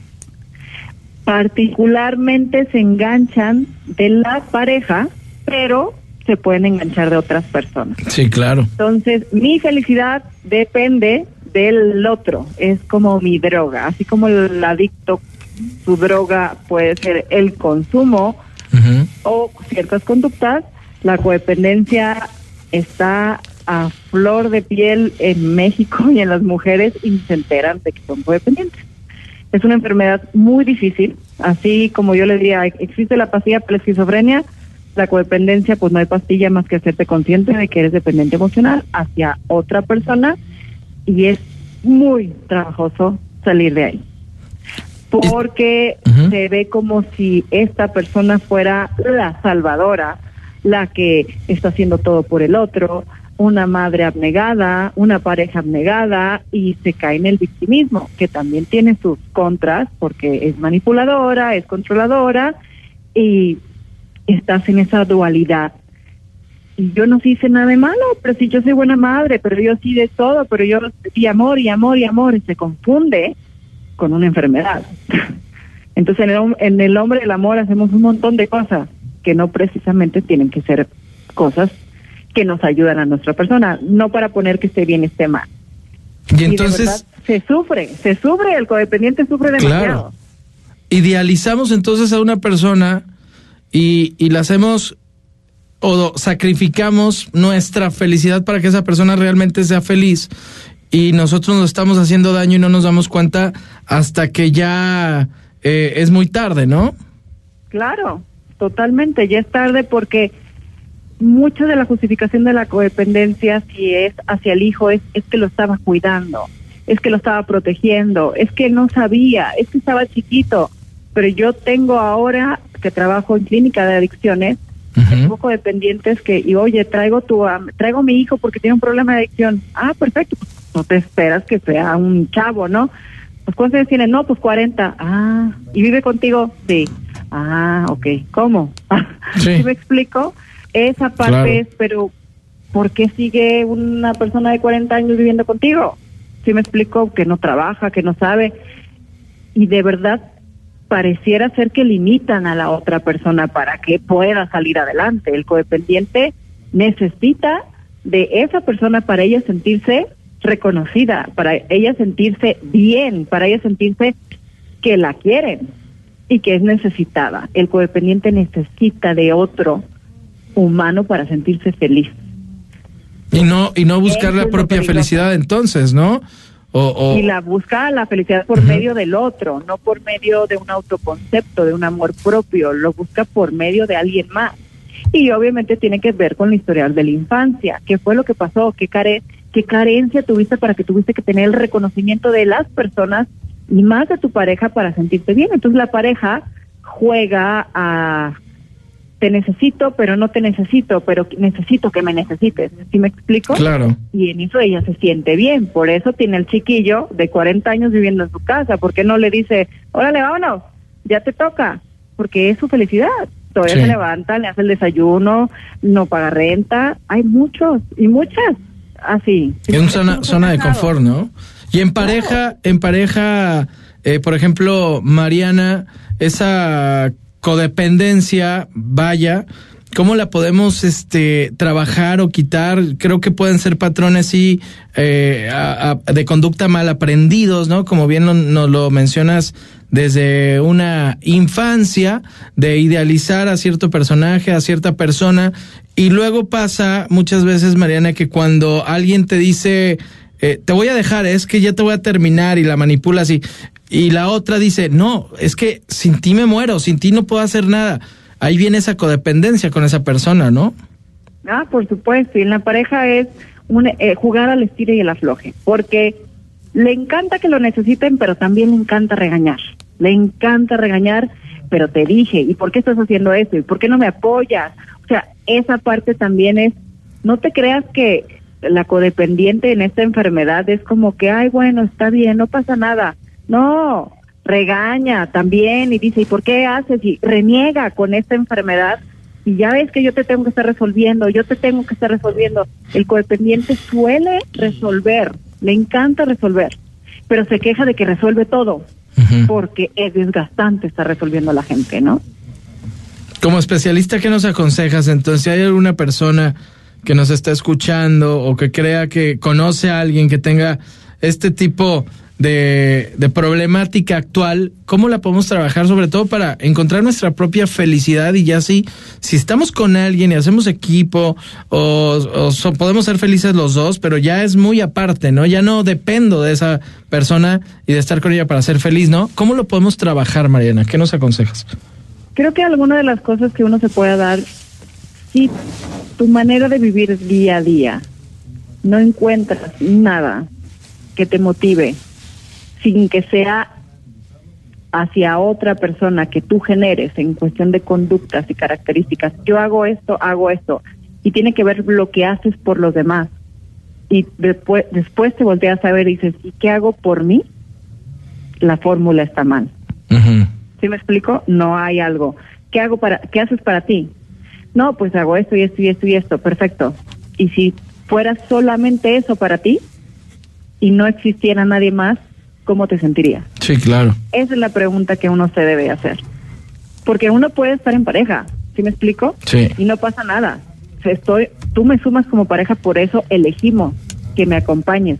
Particularmente se enganchan de la pareja, pero se pueden enganchar de otras personas. Sí, claro. Entonces, mi felicidad depende del otro, es como mi droga, así como el adicto, su droga puede ser el consumo o ciertas conductas, la codependencia está a flor de piel en México y en las mujeres y se enteran de que son codependientes. Es una enfermedad muy difícil, así como yo le diría, existe la pastilla para la esquizofrenia, la codependencia, pues no hay pastilla más que hacerte consciente de que eres dependiente emocional hacia otra persona y es muy trabajoso salir de ahí. Porque se ve como si esta persona fuera la salvadora, la que está haciendo todo por el otro, una madre abnegada, una pareja abnegada y se cae en el victimismo, que también tiene sus contras porque es manipuladora, es controladora y estás en esa dualidad. Y yo no hice nada de malo, pero si yo soy buena madre, pero yo sí de todo, pero yo y amor y amor y amor y se confunde con una enfermedad. Entonces en el, en el hombre del amor hacemos un montón de cosas que no precisamente tienen que ser cosas que nos ayudan a nuestra persona, no para poner que esté bien, esté mal. Y entonces... se sufre, se sufre, el codependiente sufre demasiado. Claro. Idealizamos entonces a una persona y, y la hacemos o sacrificamos nuestra felicidad para que esa persona realmente sea feliz y nosotros nos estamos haciendo daño y no nos damos cuenta hasta que ya eh, es muy tarde, ¿no? Claro, totalmente, ya es tarde porque mucha de la justificación de la codependencia, si es hacia el hijo, es, es que lo estaba cuidando, es que lo estaba protegiendo, es que no sabía, es que estaba chiquito. Pero yo tengo ahora que trabajo en clínica de adicciones, un poco dependientes que, y oye, traigo tu, traigo mi hijo porque tiene un problema de adicción. Ah, perfecto, pues no te esperas que sea un chavo, ¿no? Pues ¿cuántos años tiene? No, pues 40. Ah, ¿y vive contigo? Sí. Ah, ok. ¿Cómo? ¿Sí me explico? Esa parte es, pero ¿por qué sigue una persona de 40 años viviendo contigo? Si me explico que no trabaja, que no sabe. Y de verdad pareciera ser que limitan a la otra persona para que pueda salir adelante. El codependiente necesita de esa persona para ella sentirse reconocida, para ella sentirse bien, para ella sentirse que la quieren y que es necesitada. El codependiente necesita de otro humano para sentirse feliz. Y no, y no buscar la propia felicidad entonces, ¿no? Y la busca la felicidad por medio del otro, no por medio de un autoconcepto, de un amor propio, lo busca por medio de alguien más. Y obviamente tiene que ver con la historial de la infancia. ¿Qué fue lo que pasó? ¿Qué, care ¿Qué carencia tuviste para que tuviste que tener el reconocimiento de las personas y más de tu pareja para sentirte bien? Entonces la pareja juega a te necesito, pero no te necesito, pero necesito que me necesites. ¿Sí me explico? Claro. Y en eso ella se siente bien. Por eso tiene el chiquillo de 40 años viviendo en su casa. ¿Por qué no le dice, órale, vámonos, ya te toca? Porque es su felicidad. Todavía se levanta, le hace el desayuno, no paga renta. Hay muchos y muchas así. Es una zona, zona de confort, ¿no? Y en pareja, en pareja, eh, por ejemplo, Mariana, esa codependencia, vaya, cómo la podemos este, trabajar o quitar. Creo que pueden ser patrones sí, eh, de conducta mal aprendidos, ¿no? Como bien nos lo mencionas desde una infancia de idealizar a cierto personaje, a cierta persona, y luego pasa muchas veces, Mariana, que cuando alguien te dice, eh, te voy a dejar, es que ya te voy a terminar y la manipula así, y la otra dice, no, es que sin ti me muero, sin ti no puedo hacer nada. Ahí viene esa codependencia con esa persona, ¿no? Ah, por supuesto, y en la pareja es un, eh, jugar al estilo y el afloje, porque le encanta que lo necesiten, pero también le encanta regañar. Le encanta regañar, pero te dije, ¿y por qué estás haciendo eso? ¿Y por qué no me apoyas? O sea, esa parte también es, no te creas que la codependiente en esta enfermedad es como que, ay, bueno, está bien, no pasa nada. No, regaña también y dice, ¿y por qué haces? Y reniega con esta enfermedad y ya ves que yo te tengo que estar resolviendo, yo te tengo que estar resolviendo. El codependiente suele resolver, le encanta resolver, pero se queja de que resuelve todo, porque es desgastante estar resolviendo a la gente, ¿no? Como especialista, ¿qué nos aconsejas? Entonces, si hay alguna persona que nos está escuchando o que crea que conoce a alguien que tenga este tipo de, de, problemática actual, ¿cómo la podemos trabajar sobre todo para encontrar nuestra propia felicidad y ya así, si estamos con alguien y hacemos equipo o, podemos ser felices los dos, pero ya es muy aparte, ¿no? Ya no dependo de esa persona y de estar con ella para ser feliz, ¿no? ¿Cómo lo podemos trabajar, Mariana? ¿Qué nos aconsejas? Creo que alguna de las cosas que uno se puede dar, si tu manera de vivir día a día no encuentras nada que te motive sin que sea hacia otra persona que tú generes en cuestión de conductas y características. Yo hago esto, hago esto. Y tiene que ver lo que haces por los demás. Y después, después te volteas a ver y dices, ¿y qué hago por mí? La fórmula está mal. ¿Sí me explico? No hay algo. ¿Qué hago para, qué haces para ti? No, pues hago esto y esto y esto y esto. Perfecto. Y si fuera solamente eso para ti y no existiera nadie más, ¿cómo te sentirías? Sí, claro. Esa es la pregunta que uno se debe hacer. Porque uno puede estar en pareja, ¿sí me explico? Sí. Y no pasa nada. Estoy, tú me sumas como pareja, por eso elegimos que me acompañes.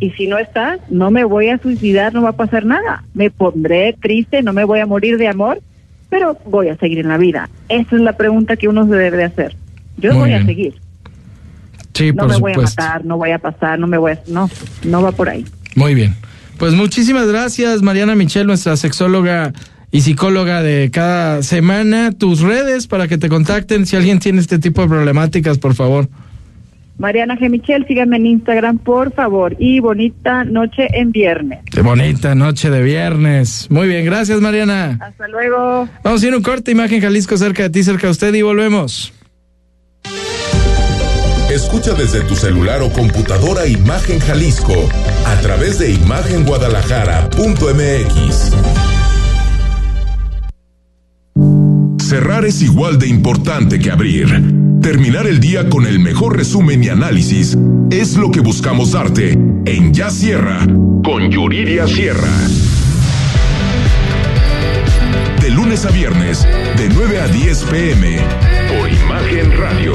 Y si no estás, no me voy a suicidar, no va a pasar nada. Me pondré triste, no me voy a morir de amor, pero voy a seguir en la vida. Esa es la pregunta que uno se debe hacer. Yo voy a seguir. Sí, no me voy a matar, no voy a pasar, no me voy a... No, no va por ahí. Muy bien. Pues muchísimas gracias, Mariana Michel, nuestra sexóloga y psicóloga de cada semana. Tus redes para que te contacten si alguien tiene este tipo de problemáticas, por favor. Mariana G. Michel, síganme en Instagram, por favor. Y bonita noche en viernes. Bonita noche de viernes. Muy bien, gracias, Mariana. Hasta luego. Vamos a ir un corte, imagen Jalisco cerca de ti, cerca de usted, y volvemos. Escucha desde tu celular o computadora Imagen Jalisco a través de imagenguadalajara.mx. Cerrar es igual de importante que abrir. Terminar el día con el mejor resumen y análisis es lo que buscamos darte en Ya Sierra con Yuridia Sierra. De lunes a viernes, de 9 a 10 pm, por Imagen Radio.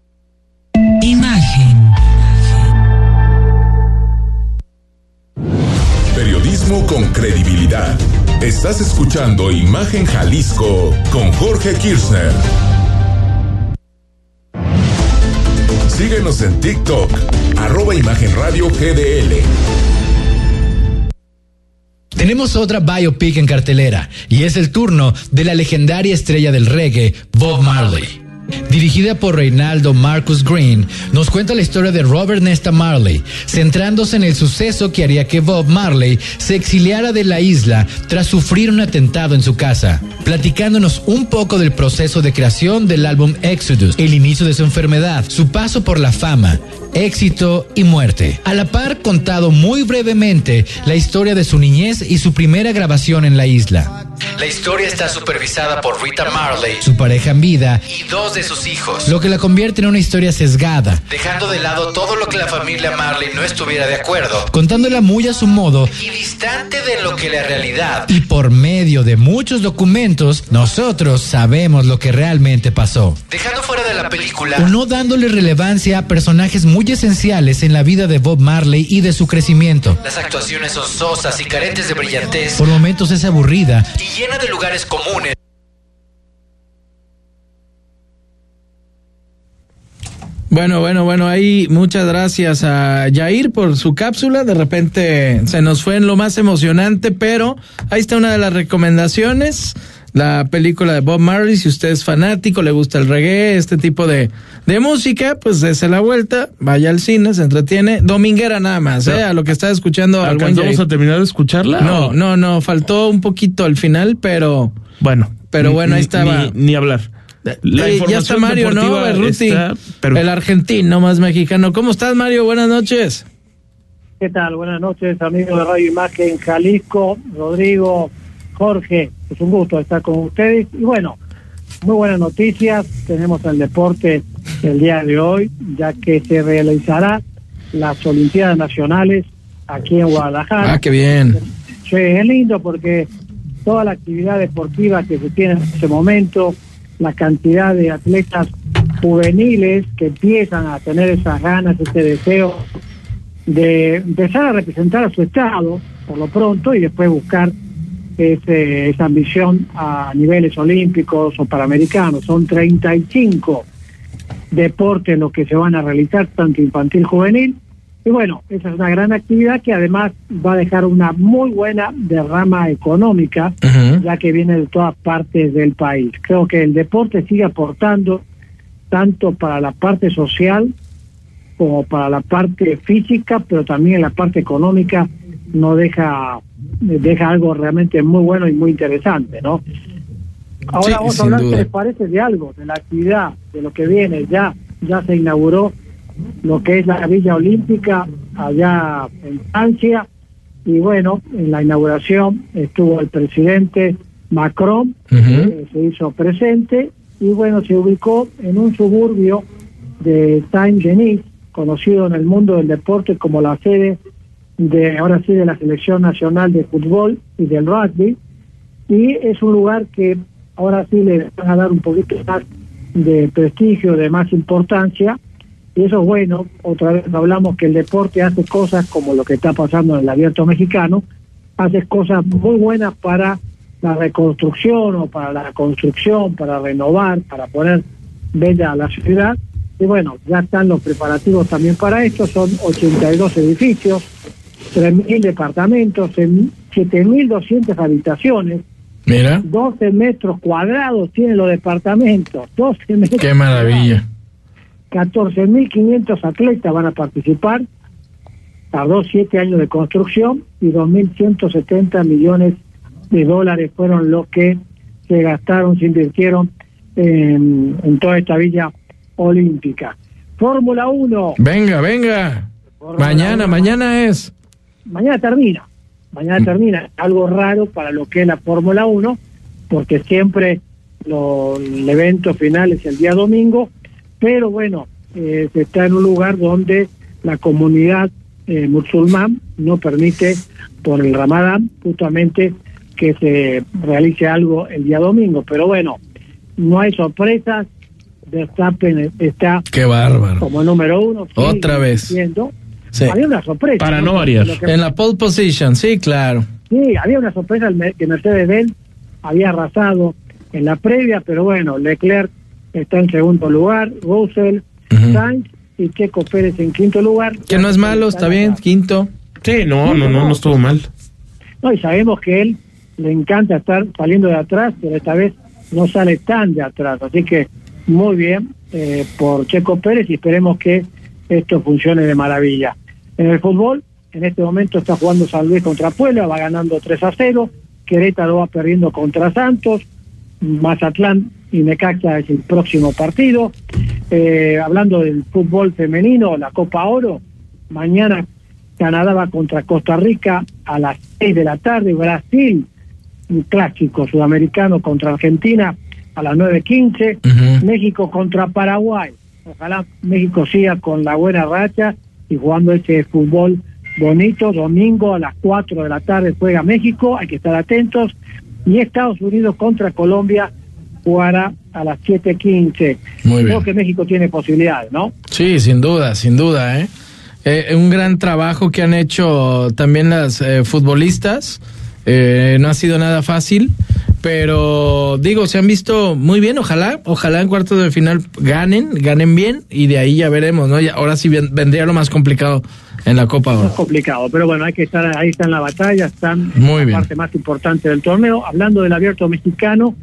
Con credibilidad. Estás escuchando Imagen Jalisco con Jorge Kirchner. Síguenos en TikTok, arroba Imagen Radio GDL. Tenemos otra biopic en cartelera y es el turno de la legendaria estrella del reggae, Bob Marley. Dirigida por Reinaldo Marcus Green, nos cuenta la historia de Robert Nesta Marley, centrándose en el suceso que haría que Bob Marley se exiliara de la isla tras sufrir un atentado en su casa, platicándonos un poco del proceso de creación del álbum Exodus, el inicio de su enfermedad, su paso por la fama, éxito y muerte. A la par, contado muy brevemente la historia de su niñez y su primera grabación en la isla. La historia está supervisada por Rita Marley, su pareja en vida y dos de sus hijos, lo que la convierte en una historia sesgada, dejando de lado todo lo que la familia Marley no estuviera de acuerdo, contándola muy a su modo y distante de lo que la realidad. Y por medio de muchos documentos, nosotros sabemos lo que realmente pasó. Dejando fuera de la película o no dándole relevancia a personajes muy esenciales en la vida de Bob Marley y de su crecimiento. Las actuaciones son sosas y carentes de brillantez. Por momentos es aburrida y llena de lugares comunes. Bueno, bueno, bueno, ahí muchas gracias a Jair por su cápsula. De repente se nos fue en lo más emocionante, pero ahí está una de las recomendaciones. La película de Bob Marley, si usted es fanático, le gusta el reggae, este tipo de, de música, pues dése la vuelta, vaya al cine, se entretiene. Dominguera nada más, ¿eh? A lo que está escuchando. ¿Alcanzamos a terminar de escucharla? No, o- no, no, faltó un poquito al final, pero. Bueno. Pero ni- bueno, ahí ni- estaba. Ni, ni hablar. La Eh, ya información está Mario, ¿no? Berruti, está- pero- el argentino más mexicano. ¿Cómo estás, Mario? Buenas noches. ¿Qué tal? Buenas noches, amigos de Radio Imagen Jalisco, Rodrigo, Jorge. Es un gusto estar con ustedes. Y bueno, muy buenas noticias. Tenemos el deporte el día de hoy, ya que se realizará las Olimpiadas Nacionales aquí en Guadalajara. Ah, qué bien. Sí, es lindo porque toda la actividad deportiva que se tiene en este momento, la cantidad de atletas juveniles que empiezan a tener esas ganas, ese deseo de empezar a representar a su estado por lo pronto y después buscar ese- esa ambición a niveles olímpicos o panamericanos. Son 35 deportes los que se van a realizar, tanto infantil juvenil. Y bueno, esa es una gran actividad que además va a dejar una muy buena derrama económica, ya que viene de todas partes del país. Creo que el deporte sigue aportando tanto para la parte social como para la parte física, pero también la parte económica no deja deja algo realmente muy bueno y muy interesante, ¿no? Ahora Sí, vamos a sin hablar, duda. ¿qué les parece de algo, de la actividad, de lo que viene? Ya ya se inauguró lo que es la Villa Olímpica allá en Francia y bueno, en la inauguración estuvo el presidente Macron, eh, se hizo presente y bueno, se ubicó en un suburbio de Saint-Denis, conocido en el mundo del deporte como la sede de ahora sí de la selección nacional de fútbol y del rugby. Y es un lugar que ahora sí le van a dar un poquito más de prestigio, de más importancia. Y eso es bueno, otra vez hablamos que el deporte hace cosas como lo que está pasando en el abierto mexicano, hace cosas muy buenas para la reconstrucción o para la construcción, para renovar, para poner bella a la ciudad. Y bueno, ya están los preparativos también para esto, son 82 edificios, 3.000 departamentos, 7.200 habitaciones. Mira. 12 metros cuadrados tienen los departamentos, 12 metros. Qué maravilla. 14.500 atletas van a participar, tardó siete años de construcción y 2.170 millones de dólares fueron los que se gastaron, se invirtieron en, en toda esta villa olímpica. Fórmula 1. Venga, venga. mañana, mañana es. Mañana termina. Mañana termina. Algo raro para lo que es la Fórmula 1, porque siempre lo, el evento final es el día domingo, pero bueno, eh, se está en un lugar donde la comunidad eh, musulmán no permite por el ramadán justamente que se realice algo el día domingo, pero bueno, no hay sorpresas, Verstappen está Qué bárbaro. como número uno. Otra vez. Siendo. Sí. Había una sorpresa. Para no variar. Que- En la pole position, sí, claro. Sí, había una sorpresa que Mercedes-Benz había arrasado en la previa, pero bueno, Leclerc está en segundo lugar, Russell, Sainz y Checo Pérez en quinto lugar. Que no es malo, está bien, quinto. Sí, no, no, no, no estuvo mal. No, y sabemos que él le encanta estar saliendo de atrás, pero esta vez no sale tan de atrás. Así que muy bien eh, por Checo Pérez y esperemos que esto funcione de maravilla. En el fútbol, en este momento está jugando San Luis contra Puebla, va ganando 3 a 0. Querétaro va perdiendo contra Santos. Mazatlán y Necaxa es el próximo partido. Eh, hablando del fútbol femenino, la Copa Oro, mañana Canadá va contra Costa Rica a las 6 de la tarde, Brasil, un clásico sudamericano contra Argentina a las 9.15, México contra Paraguay. Ojalá México siga con la buena racha y jugando ese fútbol bonito. Domingo a las 4 de la tarde juega México, hay que estar atentos. Y Estados Unidos contra Colombia jugará a las 7.15. Muy Creo bien. que México tiene posibilidades, ¿no? Sí, sin duda, sin duda, ¿eh? Eh, un gran trabajo que han hecho también las eh, futbolistas. Eh, no ha sido nada fácil, pero digo, se han visto muy bien. Ojalá, ojalá en cuartos de final ganen, ganen bien y de ahí ya veremos, ¿no? Ya- ahora sí ven- vendría lo más complicado en la Copa Es ahora. complicado, pero bueno, hay que estar ahí, está en la batalla, están Muy bien. la parte más importante del torneo. Hablando del abierto mexicano,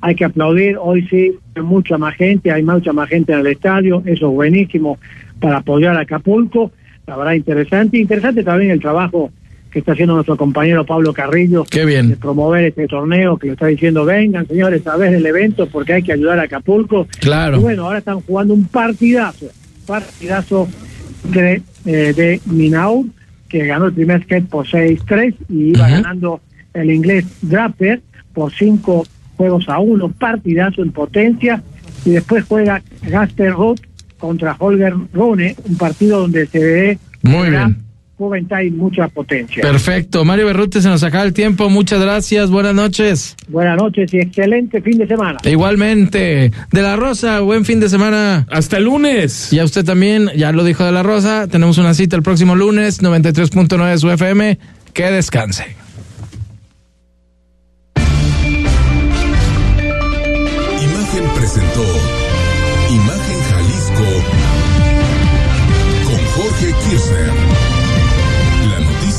hay que aplaudir, hoy sí, hay mucha más gente, hay mucha más gente en el estadio, eso es buenísimo para apoyar a Acapulco, la verdad interesante, interesante también el trabajo que está haciendo nuestro compañero Pablo Carrillo Qué bien. de promover este torneo, que lo está diciendo, vengan señores a ver el evento porque hay que ayudar a Acapulco. Claro. Y bueno, ahora están jugando un partidazo, partidazo de, eh, de Minaur, que ganó el primer set por 6-3 y iba ganando el inglés Draper por 5 juegos a 1, partidazo en potencia. Y después juega Gaster Roth contra Holger Rune, un partido donde se ve Muy bien. Juventud y mucha potencia. Perfecto. Mario Berrute, se nos acaba el tiempo. Muchas gracias. Buenas noches. Buenas noches y excelente fin de semana. Igualmente. De la Rosa, buen fin de semana. Hasta el lunes. Y a usted también, ya lo dijo De la Rosa. Tenemos una cita el próximo lunes, 93.9 de su FM. Que descanse. Imagen presentó